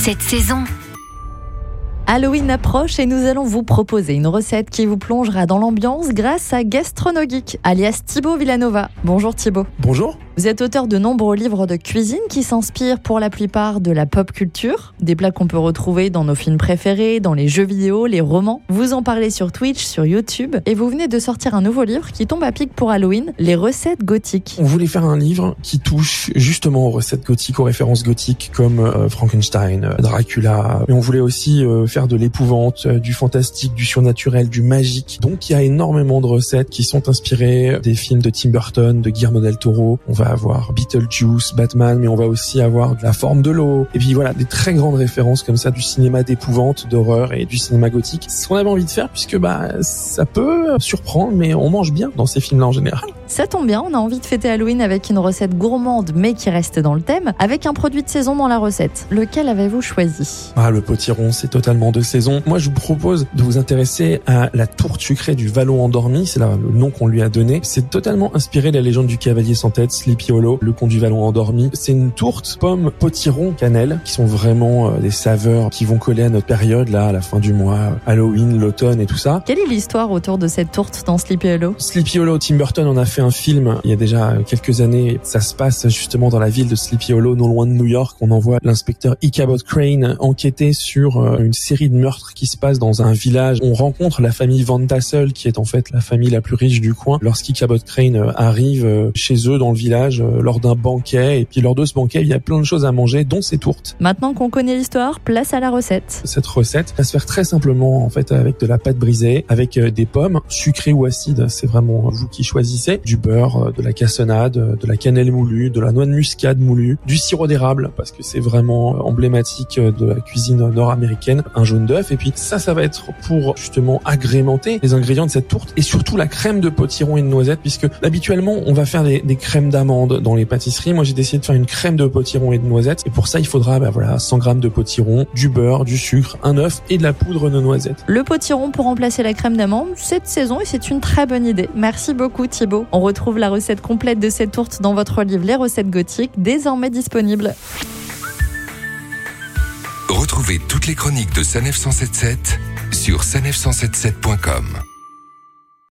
cette saison. Halloween approche et nous allons vous proposer une recette qui vous plongera dans l'ambiance grâce à Gastronogeek, alias Thibaut Villanova. Bonjour Thibaut. Bonjour. Vous êtes auteur de nombreux livres de cuisine qui s'inspirent pour la plupart de la pop culture, des plats qu'on peut retrouver dans nos films préférés, dans les jeux vidéo, les romans. Vous en parlez sur Twitch, sur YouTube, et vous venez de sortir un nouveau livre qui tombe à pic pour Halloween, les recettes gothiques. On voulait faire un livre qui touche justement aux recettes gothiques, aux références gothiques comme euh, Frankenstein, euh, Dracula, mais on voulait aussi euh, faire de l'épouvante, du fantastique, du surnaturel, du magique. Donc il y a énormément de recettes qui sont inspirées des films de Tim Burton, de Guillermo del Toro. Va avoir Beetlejuice, Batman, mais on va aussi avoir de la forme de l'eau. Et puis voilà, des très grandes références comme ça du cinéma d'épouvante, d'horreur et du cinéma gothique. C'est ce qu'on avait envie de faire puisque bah ça peut surprendre, mais on mange bien dans ces films-là en général. Ça tombe bien, on a envie de fêter Halloween avec une recette gourmande mais qui reste dans le thème, avec un produit de saison dans la recette. Lequel avez-vous choisi? Ah, le potiron, c'est totalement de saison. Moi, je vous propose de vous intéresser à la tourte sucrée du Vallon endormi, c'est le nom qu'on lui a donné. C'est totalement inspiré de la légende du cavalier sans tête, Sleepy Hollow, le conte du Vallon endormi. C'est une tourte pomme, potiron, cannelle, qui sont vraiment euh, des saveurs qui vont coller à notre période, là, à la fin du mois, Halloween, l'automne et tout ça. Quelle est l'histoire autour de cette tourte dans Sleepy Hollow Sleepy Hollow, Tim Burton en a fait un film il y a déjà quelques années. Ça se passe justement dans la ville de Sleepy Hollow, non loin de New York. On envoie l'inspecteur Ichabod Crane enquêter sur euh, une série de meurtres qui se passent dans un village. On rencontre la famille Van Tassel, qui est en fait la famille la plus riche du coin. Lorsqu'Ichabod Crane euh, arrive euh, chez eux dans le village lors d'un banquet, et puis lors de ce banquet, il y a plein de choses à manger, dont ces tourtes. Maintenant qu'on connaît l'histoire, place à la recette. Cette recette va se faire très simplement en fait avec de la pâte brisée, avec des pommes sucrées ou acides, c'est vraiment vous qui choisissez, du beurre euh, de la cassonade, euh, de la cannelle moulue, de la noix de muscade moulue, du sirop d'érable parce que c'est vraiment emblématique euh, de la cuisine nord-américaine, un jaune d'œuf et puis ça ça va être pour justement agrémenter les ingrédients de cette tourte et surtout la crème de potiron et de noisette puisque habituellement on va faire des, crèmes d'amandes dans les pâtisseries. Moi j'ai décidé de faire une crème de potiron et de noisette et pour ça il faudra bah, voilà 100 grammes de potiron, du beurre, du sucre, un œuf et de la poudre de noisette. Le potiron pour remplacer la crème d'amande, cette saison et c'est une très bonne idée. Merci beaucoup Thibaut. On retrouve la recette complète de cette tourte dans votre livre Les recettes gothiques, désormais disponible. Retrouvez toutes les chroniques de Sanef 177 sur sanef177.com.